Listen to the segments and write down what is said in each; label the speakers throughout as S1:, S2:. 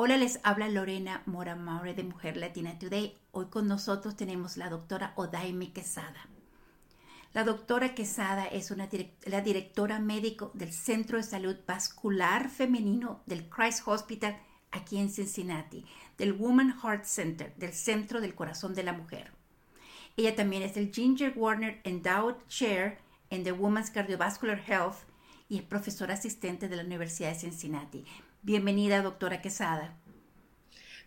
S1: Hola, les habla Lorena Mora Maure de Mujer Latina Today. Hoy con nosotros tenemos la doctora Odaime Quesada. La doctora Quesada es la directora médico del Centro de Salud Vascular Femenino del Christ Hospital aquí en Cincinnati, del Woman Heart Center, del Centro del Corazón de la Mujer. Ella también es el Ginger Warner Endowed Chair en the Women's Cardiovascular Health y es profesora asistente de la Universidad de Cincinnati. Bienvenida, doctora Quesada.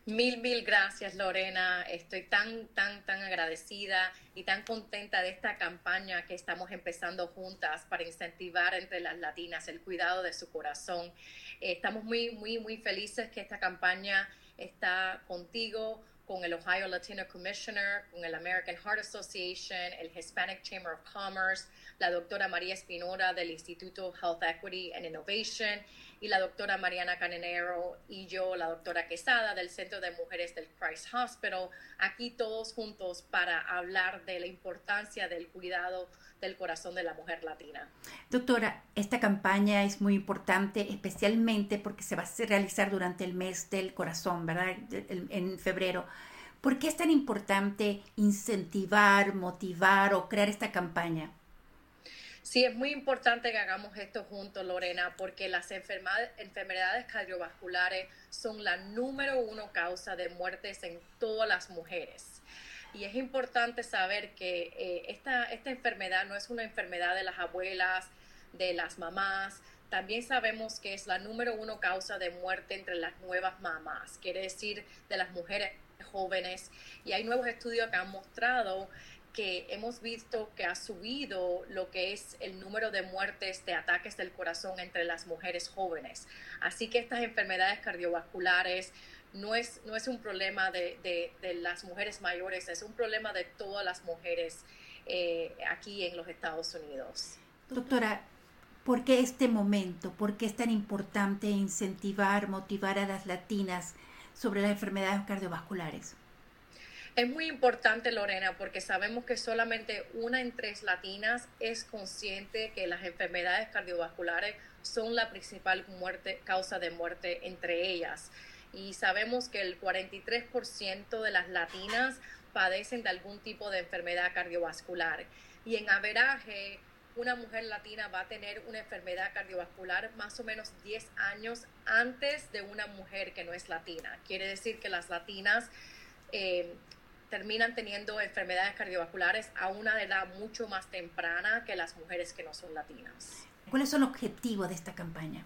S2: Mil, mil gracias, Lorena. Estoy tan, tan, tan agradecida y tan contenta de esta campaña que estamos empezando juntas para incentivar entre las latinas el cuidado de su corazón. Estamos muy, muy, muy felices que esta campaña está contigo, con el Ohio Latino Commissioner, con el American Heart Association, el Hispanic Chamber of Commerce, la doctora María Espinora del Instituto Health Equity and Innovation y la doctora Mariana Canenero y yo, la doctora Quesada del Centro de Mujeres del Christ Hospital, aquí todos juntos para hablar de la importancia del cuidado del corazón de la mujer latina.
S1: Doctora, esta campaña es muy importante, especialmente porque se va a realizar durante el mes del corazón, ¿verdad? En febrero. ¿Por qué es tan importante incentivar, motivar o crear esta campaña?
S2: Sí, es muy importante que hagamos esto juntos, Lorena, porque las enfermedades cardiovasculares son la número uno causa de muertes en todas las mujeres. Y es importante saber que eh, esta, esta enfermedad no es una enfermedad de las abuelas, de las mamás, también sabemos que es la número uno causa de muerte entre las nuevas mamás, quiere decir de las mujeres jóvenes. Y hay nuevos estudios que han mostrado que hemos visto que ha subido lo que es el número de muertes de ataques del corazón entre las mujeres jóvenes. Así que estas enfermedades cardiovasculares no es, no es un problema de, de, las mujeres mayores, es un problema de todas las mujeres eh, aquí en los Estados Unidos.
S1: Doctora, ¿por qué este momento? ¿Por qué es tan importante incentivar, motivar a las latinas sobre las enfermedades cardiovasculares?
S2: Es muy importante, Lorena, porque sabemos que solamente una en tres latinas es consciente que las enfermedades cardiovasculares son la principal muerte, causa de muerte entre ellas. Y sabemos que el 43% de las latinas padecen de algún tipo de enfermedad cardiovascular. Y en averaje, una mujer latina va a tener una enfermedad cardiovascular más o menos 10 años antes de una mujer que no es latina. Quiere decir que las latinas eh, terminan teniendo enfermedades cardiovasculares a una edad mucho más temprana que las mujeres que no son latinas.
S1: ¿Cuáles son los objetivos de esta campaña?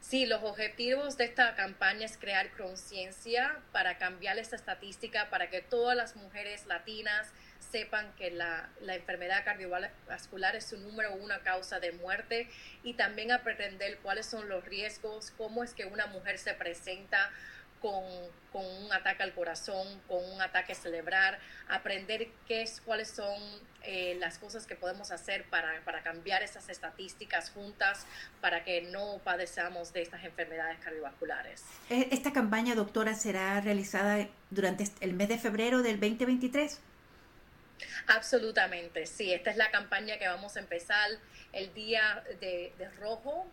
S2: Sí, los objetivos de esta campaña es crear conciencia para cambiar esta estadística, para que todas las mujeres latinas sepan que la, la, enfermedad cardiovascular es su número una causa de muerte y también aprender cuáles son los riesgos, cómo es que una mujer se presenta con, un ataque al corazón, con un ataque cerebral, aprender qué es, cuáles son eh, las cosas que podemos hacer para, para, cambiar esas estadísticas juntas para que no padezcamos de estas enfermedades cardiovasculares.
S1: Eh, ¿Esta campaña, doctora, será realizada durante el mes de febrero del 2023?
S2: Absolutamente, sí. Esta es la campaña que vamos a empezar el día de, rojo,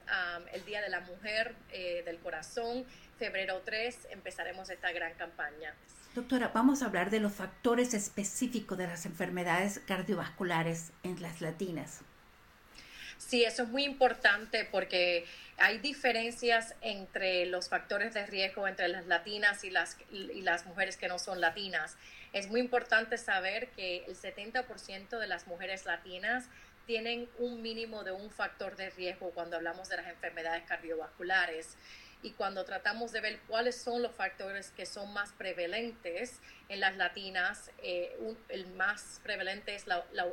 S2: el día de la mujer eh, del corazón febrero 3 empezaremos esta gran campaña.
S1: Doctora, vamos a hablar de los factores específicos de las enfermedades cardiovasculares en las latinas.
S2: Sí, eso es muy importante porque hay diferencias entre los factores de riesgo entre las latinas y las, y las mujeres que no son latinas. Es muy importante saber que el 70% de las mujeres latinas tienen un mínimo de un factor de riesgo cuando hablamos de las enfermedades cardiovasculares y cuando tratamos de ver cuáles son los factores que son más prevalentes en las latinas, eh, el más prevalente es la, la,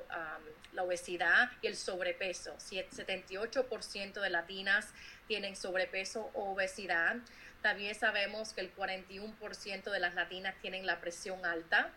S2: obesidad y el sobrepeso. Si el 78% de latinas tienen sobrepeso o obesidad, también sabemos que el 41% de las latinas tienen la presión alta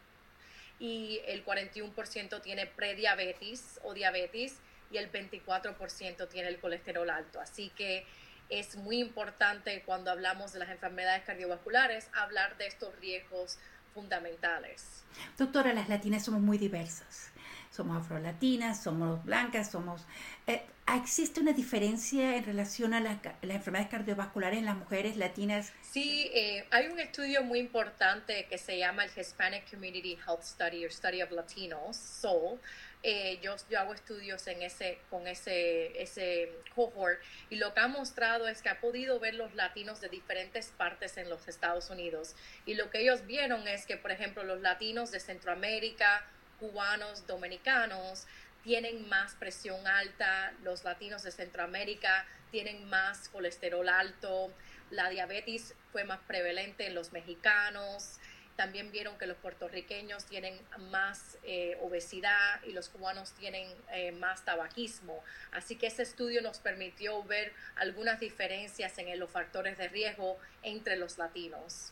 S2: y el 41% tiene prediabetes o diabetes y el 24% tiene el colesterol alto. Así que es muy importante cuando hablamos de las enfermedades cardiovasculares hablar de estos riesgos fundamentales.
S1: Doctora, las latinas somos muy diversas. somos afrolatinas, somos blancas, somos... Eh, ¿Existe una diferencia en relación a las enfermedades cardiovasculares en las mujeres latinas?
S2: Sí, eh, hay un estudio muy importante que se llama el Hispanic Community Health Study or Study of Latinos, SOUL. Eh, yo, yo, hago estudios en ese, con ese, ese cohort y lo que ha mostrado es que ha podido ver los latinos de diferentes partes en los Estados Unidos. Y lo que ellos vieron es que, por ejemplo, los latinos de Centroamérica, cubanos, dominicanos, tienen más presión alta, los latinos de Centroamérica tienen más colesterol alto, la diabetes fue más prevalente en los mexicanos, también vieron que los puertorriqueños tienen más eh, obesidad y los cubanos tienen eh, más tabaquismo. Así que ese estudio nos permitió ver algunas diferencias en los factores de riesgo entre los latinos.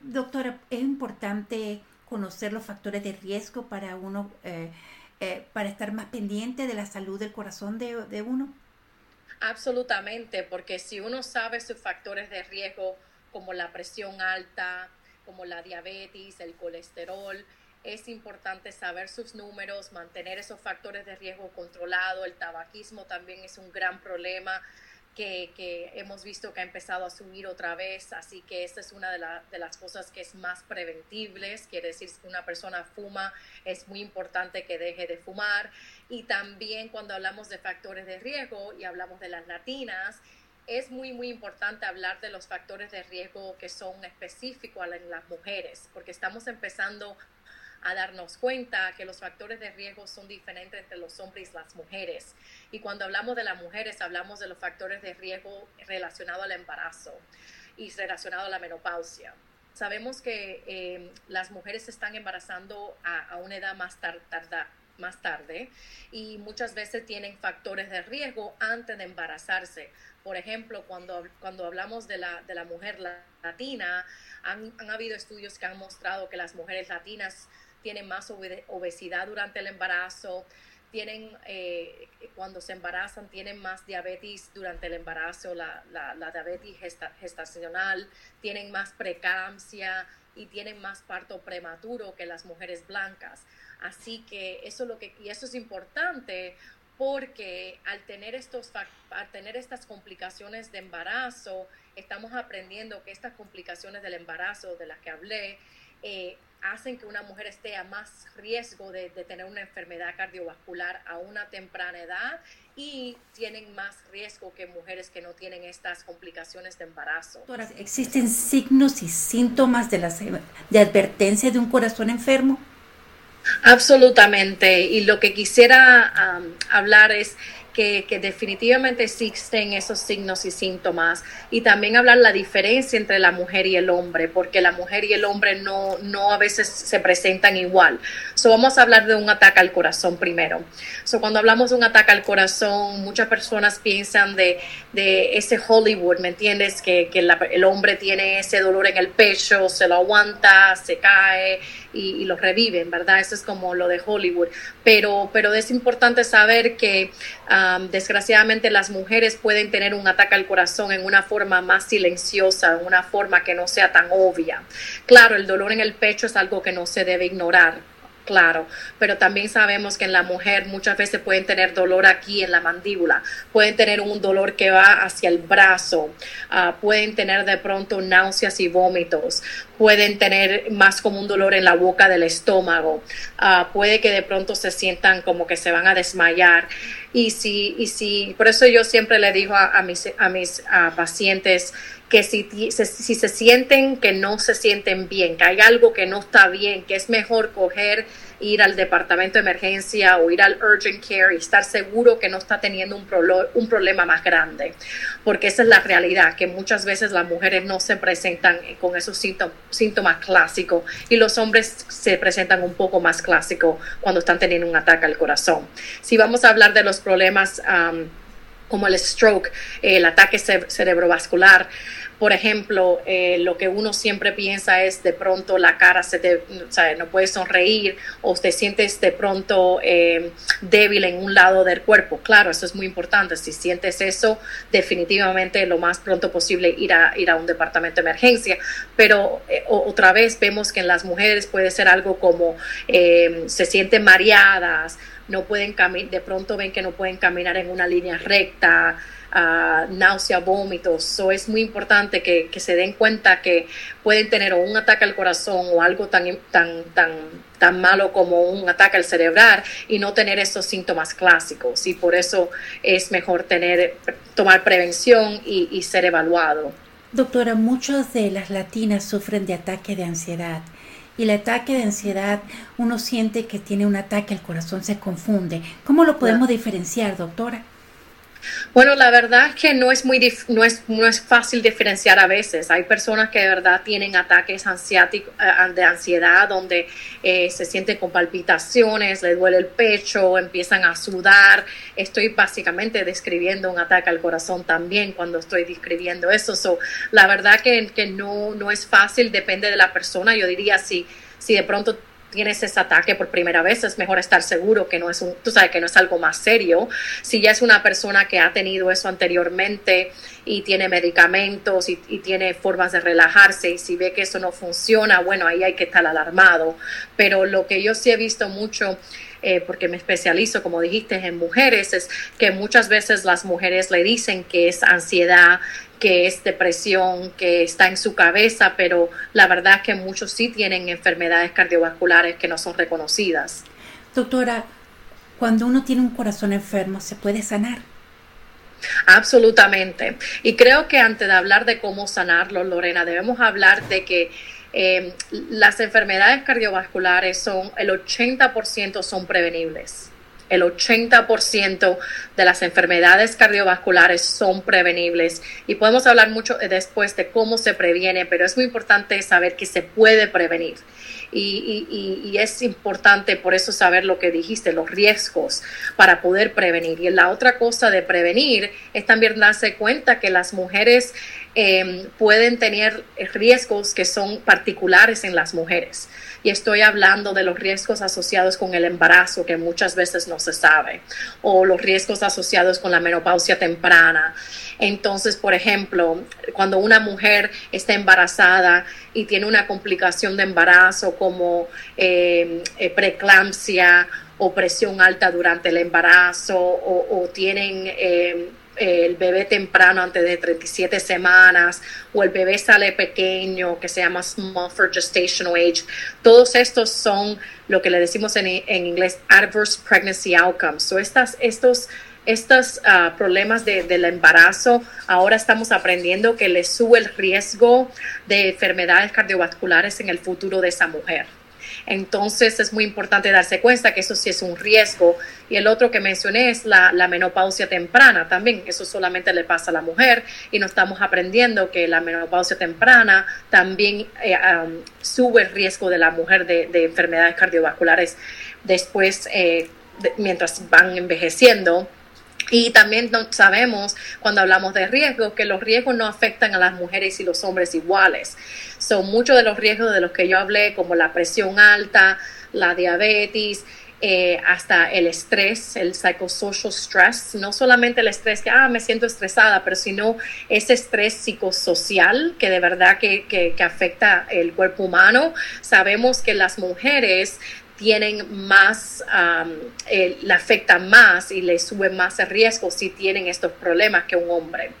S1: Doctora, es importante conocer los factores de riesgo para uno, eh, para estar más pendiente de la salud del corazón de, de uno?
S2: Absolutamente, porque si uno sabe sus factores de riesgo como la presión alta, como la diabetes, el colesterol, es importante saber sus números, mantener esos factores de riesgo controlados. El tabaquismo también es un gran problema que, hemos visto que ha empezado a subir otra vez, así que esta es una de, de, las cosas que es más preventibles, quiere decir que una persona fuma, es muy importante que deje de fumar y también cuando hablamos de factores de riesgo y hablamos de las latinas, es muy, muy importante hablar de los factores de riesgo que son específicos en las mujeres, porque estamos empezando a darnos cuenta que los factores de riesgo son diferentes entre los hombres y las mujeres. Y cuando hablamos de las mujeres, hablamos de los factores de riesgo relacionados al embarazo y relacionados a la menopausia. Sabemos que eh, las mujeres se están embarazando a, una edad más tarda, más tarde y muchas veces tienen factores de riesgo antes de embarazarse. Por ejemplo, cuando, cuando hablamos de la, de la mujer latina, han, han, habido estudios que han mostrado que las mujeres latinas tienen más obesidad durante el embarazo, tienen, eh, cuando se embarazan, tienen más diabetes durante el embarazo, la, la, diabetes gestacional, tienen más preeclampsia y tienen más parto prematuro que las mujeres blancas. Así que eso es lo que, y eso es importante porque al tener, estos, al tener estas complicaciones de embarazo, estamos aprendiendo que estas complicaciones del embarazo de las que hablé, eh, hacen que una mujer esté a más riesgo de, tener una enfermedad cardiovascular a una temprana edad y tienen más riesgo que mujeres que no tienen estas complicaciones de embarazo.
S1: ¿Existen signos y síntomas de, las, de advertencia de un corazón enfermo?
S2: Absolutamente. Y lo que quisiera hablar es que, definitivamente existen esos signos y síntomas y también hablar la diferencia entre la mujer y el hombre, porque la mujer y el hombre no, no a veces se presentan igual. So, vamos a hablar de un ataque al corazón primero. So, cuando hablamos de un ataque al corazón, muchas personas piensan de, de ese Hollywood, ¿me entiendes? Que, que el hombre tiene ese dolor en el pecho, se lo aguanta, se cae y, lo reviven, ¿verdad? Eso es como lo de Hollywood. Pero, pero es importante saber que desgraciadamente las mujeres pueden tener un ataque al corazón en una forma más silenciosa, en una forma que no sea tan obvia. Claro, el dolor en el pecho es algo que no se debe ignorar claro, pero también sabemos que en la mujer muchas veces pueden tener dolor aquí en la mandíbula, pueden tener un dolor que va hacia el brazo, ah, pueden tener de pronto náuseas y vómitos, pueden tener más como un dolor en la boca del estómago, uh, puede que de pronto se sientan como que se van a desmayar. Y si, y si, por eso yo siempre le digo a, mis, a mis pacientes que si, si se sienten que no se sienten bien, que hay algo que no está bien, que es mejor coger ir al departamento de emergencia o ir al urgent care y estar seguro que no está teniendo un, un problema más grande. Porque esa es la realidad, que muchas veces las mujeres no se presentan con esos síntomas, síntomas clásicos y los hombres se presentan un poco más clásicos cuando están teniendo un ataque al corazón. Si vamos a hablar de los problemas como el stroke, el ataque cerebrovascular, por ejemplo, eh, lo que uno siempre piensa es de pronto la cara se te, o sea, no puedes sonreír o te sientes de pronto eh, débil en un lado del cuerpo. Claro, eso es muy importante. Si sientes eso, definitivamente lo más pronto posible ir a, ir a un departamento de emergencia. Pero eh, otra vez vemos que en las mujeres puede ser algo como se sienten mareadas, no pueden caminar, de pronto ven que no pueden caminar en una línea recta náusea, vómitos. So, es muy importante que, se den cuenta que pueden tener un ataque al corazón o algo tan, tan, tan, tan malo como un ataque al cerebral y no tener esos síntomas clásicos. Y por eso es mejor tener, tomar prevención y, y ser evaluado.
S1: Doctora, muchas de las latinas sufren de ataque de ansiedad y el ataque de ansiedad uno siente que tiene un ataque al corazón, se confunde. ¿Cómo lo podemos diferenciar, doctora?
S2: Bueno, la verdad es que no es muy no es, no es fácil diferenciar a veces. Hay personas que de verdad tienen ataques eh, de ansiedad donde eh, se sienten con palpitaciones, les duele el pecho, empiezan a sudar. Estoy básicamente describiendo un ataque al corazón también cuando estoy describiendo eso. la verdad que, que no, no es fácil, depende de la persona. Yo diría si, si de pronto tienes ese ataque por primera vez, es mejor estar seguro que no es un, tú sabes que no es algo más serio. Si ya es una persona que ha tenido eso anteriormente y tiene medicamentos y, tiene formas de relajarse y si ve que eso no funciona, bueno, ahí hay que estar alarmado. Pero lo que yo sí he visto mucho eh, porque me especializo, como dijiste, en mujeres, es que muchas veces las mujeres le dicen que es ansiedad, que es depresión, que está en su cabeza, pero la verdad es que muchos sí tienen enfermedades cardiovasculares que no son reconocidas.
S1: Doctora, cuando uno tiene un corazón enfermo, ¿se puede sanar?
S2: Absolutamente. Y creo que antes de hablar de cómo sanarlo, Lorena, debemos hablar de que eh, las enfermedades cardiovasculares son, el 80% son prevenibles el 80% de las enfermedades cardiovasculares son prevenibles y podemos hablar mucho después de cómo se previene, pero es muy importante saber que se puede prevenir. Y, es importante por eso saber lo que dijiste, los riesgos para poder prevenir. Y la otra cosa de prevenir es también darse cuenta que las mujeres eh, pueden tener riesgos que son particulares en las mujeres y estoy hablando de los riesgos asociados con el embarazo que muchas veces no se sabe o los riesgos asociados con la menopausia temprana. Entonces, por ejemplo, cuando una mujer está embarazada y tiene una complicación de embarazo como eh, eh, preeclampsia o presión alta durante el embarazo o, tienen eh, el bebé temprano antes de 37 semanas o el bebé sale pequeño que se llama small for gestational age. Todos estos son lo que le decimos en, inglés adverse pregnancy outcomes. So estas, estos estos ah, problemas del embarazo, ahora estamos aprendiendo que le sube el riesgo de enfermedades cardiovasculares en el futuro de esa mujer. Entonces es muy importante darse cuenta que eso sí es un riesgo. Y el otro que mencioné es la, menopausia temprana también. Eso solamente le pasa a la mujer y no estamos aprendiendo que la menopausia temprana también eh, sube el riesgo de la mujer de, enfermedades cardiovasculares después, eh, mientras van envejeciendo. Y también sabemos cuando hablamos de riesgos que los riesgos no afectan a las mujeres y los hombres iguales. Son muchos de los riesgos de los que yo hablé, como la presión alta, la diabetes, eh, hasta el estrés, el psychosocial stress, no solamente el estrés que, ah, me siento estresada, pero sino ese estrés psicosocial que de verdad que, que, que afecta el cuerpo humano. Sabemos que las mujeres tienen más, eh, le afecta más y le sube más el riesgo si tienen estos problemas que un hombre.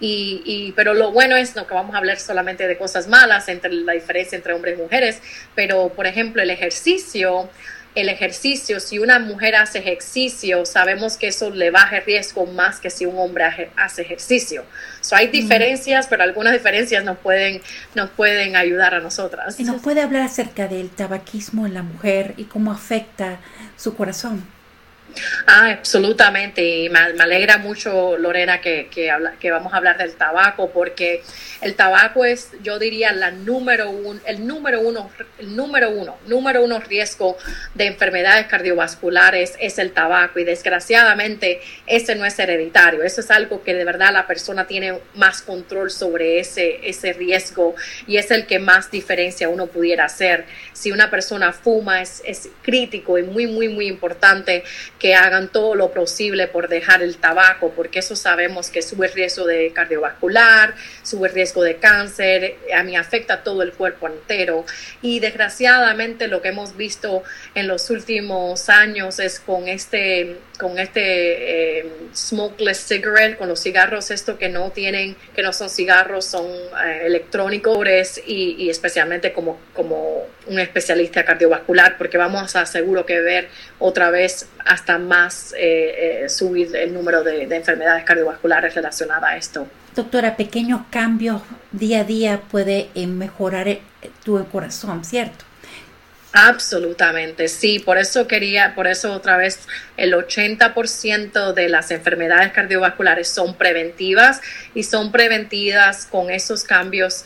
S2: Y, y, pero lo bueno es no que vamos a hablar solamente de cosas malas entre la diferencia entre hombres y mujeres, pero por ejemplo el ejercicio el ejercicio, si una mujer hace ejercicio, sabemos que eso le baja el riesgo más que si un hombre hace ejercicio. So, hay diferencias, pero algunas diferencias nos pueden, nos pueden ayudar a nosotras.
S1: ¿Y nos puede hablar acerca del tabaquismo en la mujer y cómo afecta su corazón?
S2: Ah, absolutamente. Y me, alegra mucho, Lorena, que, que, que, vamos a hablar del tabaco, porque el tabaco es, yo diría, la número uno, el número uno, el número uno, número uno riesgo de enfermedades cardiovasculares es el tabaco. Y desgraciadamente, ese no es hereditario. Eso es algo que de verdad la persona tiene más control sobre ese, ese riesgo y es el que más diferencia uno pudiera hacer. Si una persona fuma, es, es crítico y muy, muy, muy importante que hagan todo lo posible por dejar el tabaco, porque eso sabemos que sube el riesgo de cardiovascular, sube el riesgo de cáncer, a mí afecta todo el cuerpo entero. Y desgraciadamente lo que hemos visto en los últimos años es con este, con este eh, smokeless cigarette, con los cigarros esto que no tienen, que no son cigarros, son eh, electrónicos y, especialmente como, como un especialista cardiovascular, porque vamos a seguro que ver otra vez hasta más eh, eh, subir el número de, enfermedades cardiovasculares relacionadas a esto.
S1: Doctora, pequeños cambios día a día puede mejorar tu corazón, ¿cierto?
S2: Absolutamente, sí, por eso quería, por eso otra vez el 80% de las enfermedades cardiovasculares son preventivas y son preventivas con esos cambios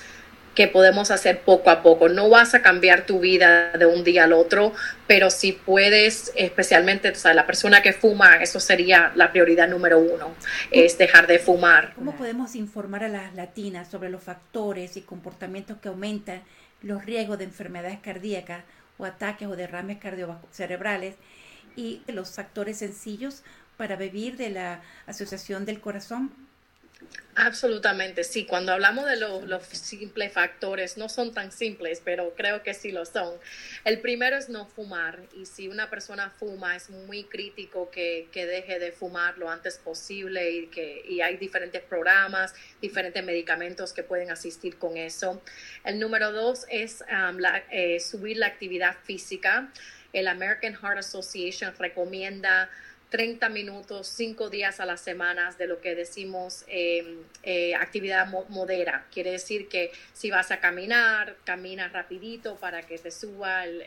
S2: que podemos hacer poco a poco. No vas a cambiar tu vida de un día al otro, pero si puedes, especialmente o la persona que fuma, eso sería la prioridad número uno, es dejar de fumar.
S1: ¿Cómo podemos informar a las latinas sobre los factores y comportamientos que aumentan los riesgos de enfermedades cardíacas o ataques o derrames cerebrales y los factores sencillos para vivir de la Asociación del Corazón?
S2: Absolutamente, sí. Cuando hablamos de los simples factores, no son tan simples, pero creo que sí lo son. El primero es no fumar. Y si una persona fuma, es muy crítico que, deje de fumar lo antes posible y que y hay diferentes programas, diferentes medicamentos que pueden asistir con eso. El número dos es um, eh, subir la actividad física. El American Heart Association recomienda 30 minutos, 5 días a las semanas de lo que decimos em, eh, actividad modera. Quiere decir que si vas a caminar, camina rapidito para que te suba el,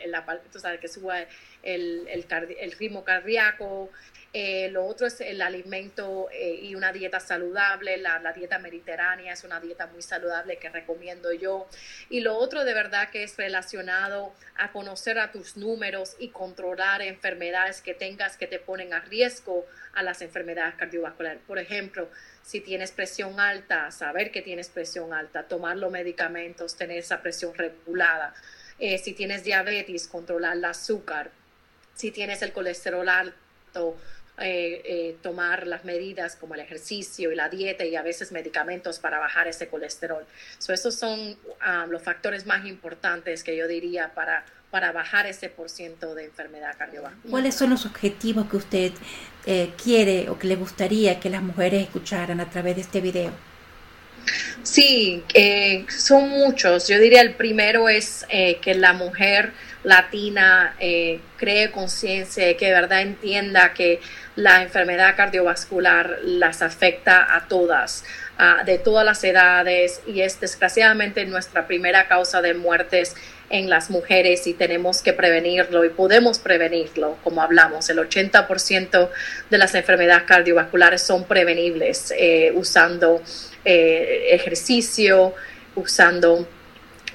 S2: que suba el, el ritmo cardíaco, eh, lo otro es el alimento eh, y una dieta saludable. La, dieta mediterránea es una dieta muy saludable que recomiendo yo. Y lo otro de verdad que es relacionado a conocer a tus números y controlar enfermedades que tengas que te ponen a riesgo a las enfermedades cardiovasculares. Por ejemplo, si tienes presión alta, saber que tienes presión alta, tomar los medicamentos, tener esa presión regulada. Eh, si tienes diabetes, controlar el azúcar. Si tienes el colesterol alto, eh, eh, tomar las medidas como el ejercicio y la dieta y a veces medicamentos para bajar ese colesterol. So, esos son ah, los factores más importantes que yo diría para, para bajar ese por ciento de enfermedad cardiovascular.
S1: ¿Cuáles son los objetivos que usted eh, quiere o que le gustaría que las mujeres escucharan a través de este video?
S2: Sí, son muchos. Yo diría el primero es que la mujer latina cree conciencia, que de verdad entienda que la enfermedad cardiovascular las afecta a todas, de todas las edades y es desgraciadamente nuestra primera causa de muertes en las mujeres y tenemos que prevenirlo y podemos prevenirlo, como hablamos. El 80% de las enfermedades cardiovasculares son prevenibles eh, usando eh, ejercicio, usando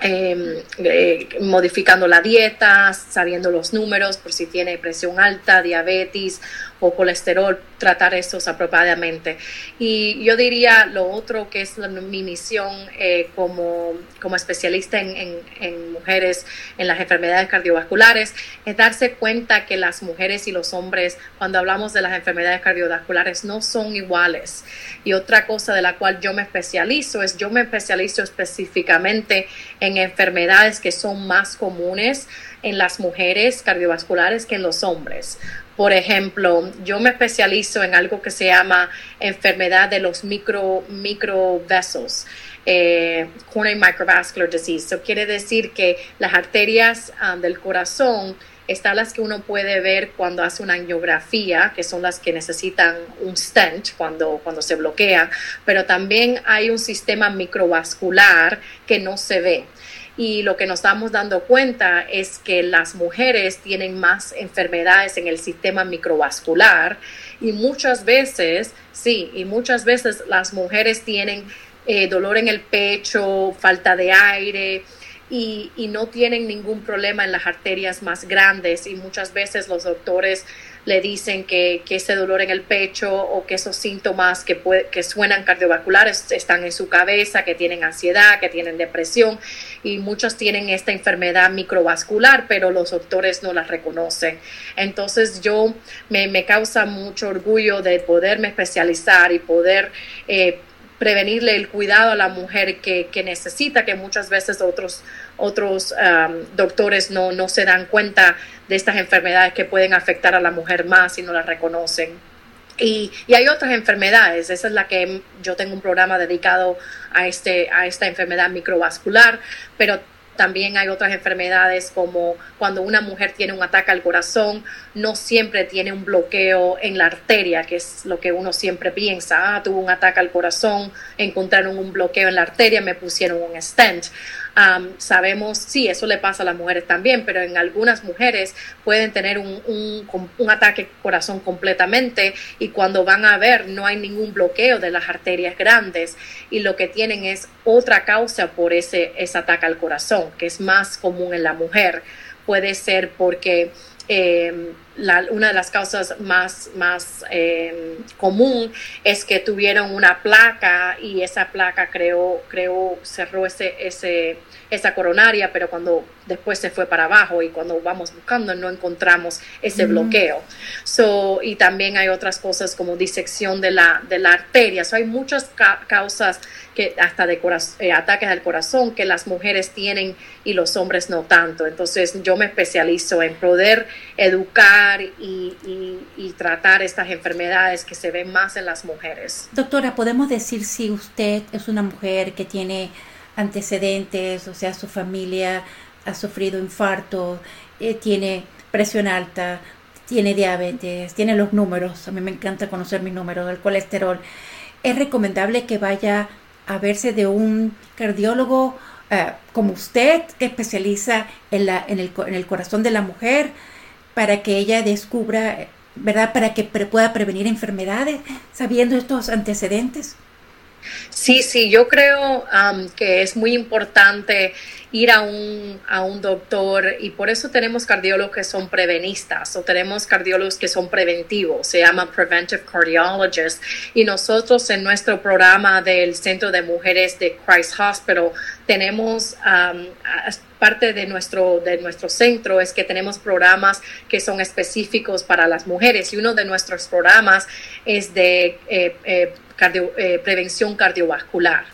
S2: Em, eh, modificando la dieta, sabiendo los números por si tiene presión alta, diabetes o colesterol, tratar estos apropiadamente. Y yo diría lo otro que es mi misión eh, como, como especialista en, en, mujeres en las enfermedades cardiovasculares, es darse cuenta que las mujeres y los hombres, cuando hablamos de las enfermedades cardiovasculares, no son iguales. Y otra cosa de la cual yo me especializo es, yo me especializo específicamente en enfermedades que son más comunes en las mujeres cardiovasculares que en los hombres. Por ejemplo, yo me especializo en algo que se llama enfermedad de los micro, microvesos. Eh, coronary microvascular disease. Eso quiere decir que las arterias um, del corazón están las que uno puede ver cuando hace una angiografía, que son las que necesitan un stent cuando, cuando se bloquea, pero también hay un sistema microvascular que no se ve y lo que nos estamos dando cuenta es que las mujeres tienen más enfermedades en el sistema microvascular y muchas veces, sí, y muchas veces las mujeres tienen eh, dolor en el pecho, falta de aire, y, y, no tienen ningún problema en las arterias más grandes y muchas veces los doctores le dicen que, ese dolor en el pecho o que esos síntomas que, que suenan cardiovasculares están en su cabeza, que tienen ansiedad, que tienen depresión y muchos tienen esta enfermedad microvascular, pero los doctores no la reconocen. Entonces yo me, me causa mucho orgullo de poderme especializar y poder... Eh, prevenirle el cuidado a la mujer que, que necesita, que muchas veces otros, otros doctores no, no se dan cuenta de estas enfermedades que pueden afectar a la mujer más si no las reconocen. Y, y, hay otras enfermedades, esa es la que yo tengo un programa dedicado a, este, a esta enfermedad microvascular, pero también hay otras enfermedades como cuando una mujer tiene un ataque al corazón, no siempre tiene un bloqueo en la arteria, que es lo que uno siempre piensa. Ah, tuvo un ataque al corazón, encontraron un bloqueo en la arteria, me pusieron un stent sabemos, sí, eso le pasa a las mujeres también, pero en algunas mujeres pueden tener un, un, ataque corazón completamente y cuando van a ver no hay ningún bloqueo de las arterias grandes y lo que tienen es otra causa por ese, ese ataque al corazón, que es más común en la mujer. Puede ser porque eh, una de las causas más, más eh, común es que tuvieron una placa y esa placa creó, creó cerró ese, ese, esa coronaria, pero cuando después se fue para abajo y cuando vamos buscando no encontramos ese bloqueo. So, y también hay otras cosas como disección de la, de la arteria. So, hay muchas causas que hasta de eh, ataques al corazón que las mujeres tienen y los hombres no tanto. Entonces yo me especializo en poder educar y, tratar estas enfermedades que se ven más en las mujeres.
S1: Doctora, ¿podemos decir si usted es una mujer que tiene antecedentes, o sea, su familia ha sufrido infarto, eh, tiene presión alta, tiene diabetes, tiene los números, a mí me encanta conocer mis números, del colesterol, es recomendable que vaya a verse de un cardiólogo eh, como usted, que especializa en, la, el, en el corazón de la mujer, para que ella descubra, ¿verdad? Para que pueda prevenir enfermedades, sabiendo estos antecedentes.
S2: Sí, sí, yo creo que es muy importante ir a un, a un doctor y por eso tenemos cardiólogos que son prevenistas o tenemos cardiólogos que son preventivos, se llama Preventive Cardiologists y nosotros en nuestro programa del Centro de Mujeres de Christ Hospital tenemos parte de nuestro, de nuestro centro es que tenemos programas que son específicos para las mujeres y uno de nuestros programas es de eh, eh, eh, prevención cardiovascular.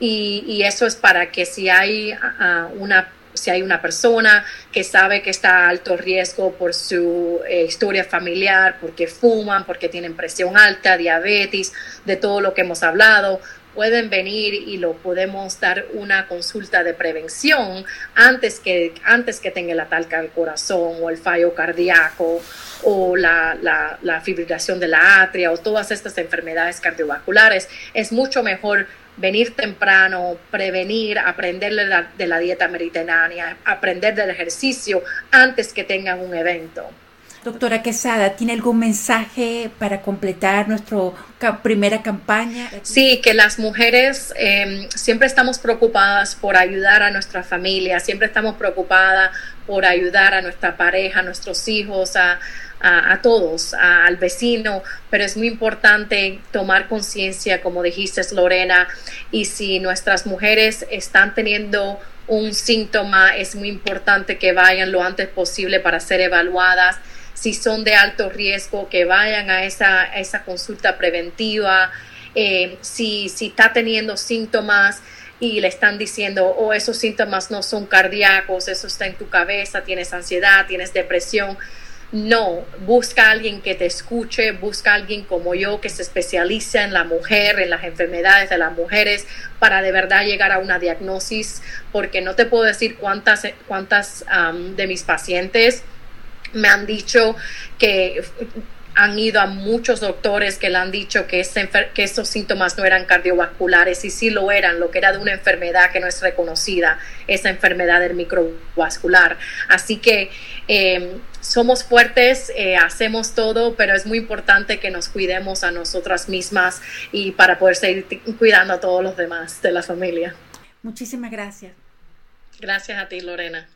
S2: Y, eso es para que si hay ah, una si hay una persona que sabe que está a alto riesgo por su eh, historia familiar, porque fuman, porque tienen presión alta, diabetes, de todo lo que hemos hablado, pueden venir y lo podemos dar una consulta de prevención antes que, antes que tenga el ataque al corazón o el fallo cardíaco o la, la, fibrilación de la atria o todas estas enfermedades cardiovasculares. Es mucho mejor venir temprano, prevenir, aprender de la, de la dieta mediterránea, aprender del ejercicio antes que tengan un evento.
S1: Doctora Quesada, ¿tiene algún mensaje para completar nuestra primera campaña?
S2: Sí, que las mujeres em, siempre estamos preocupadas por ayudar a nuestra familia, siempre estamos preocupadas por ayudar a nuestra pareja, a nuestros hijos, a, a, todos, al vecino, pero es muy importante tomar conciencia, como dijiste, Lorena, y si nuestras mujeres están teniendo un síntoma, es muy importante que vayan lo antes posible para ser evaluadas si son de alto riesgo, que vayan a esa, esa consulta preventiva, eh, si, si está teniendo síntomas y le están diciendo, oh, esos síntomas no son cardíacos, eso está en tu cabeza, tienes ansiedad, tienes depresión. No, busca a alguien que te escuche, busca a alguien como yo que se especializa en la mujer, en las enfermedades de las mujeres, para de verdad llegar a una diagnosis, porque no te puedo decir cuántas, cuántas de mis pacientes me han dicho que han ido a muchos doctores que le han dicho que, que esos síntomas no eran cardiovasculares y sí lo eran, lo que era de una enfermedad que no es reconocida, esa enfermedad del microvascular. Así que em, somos fuertes, eh, hacemos todo, pero es muy importante que nos cuidemos a nosotras mismas y para poder seguir cuidando a todos los demás de la familia.
S1: Muchísimas gracias.
S2: Gracias a ti, Lorena.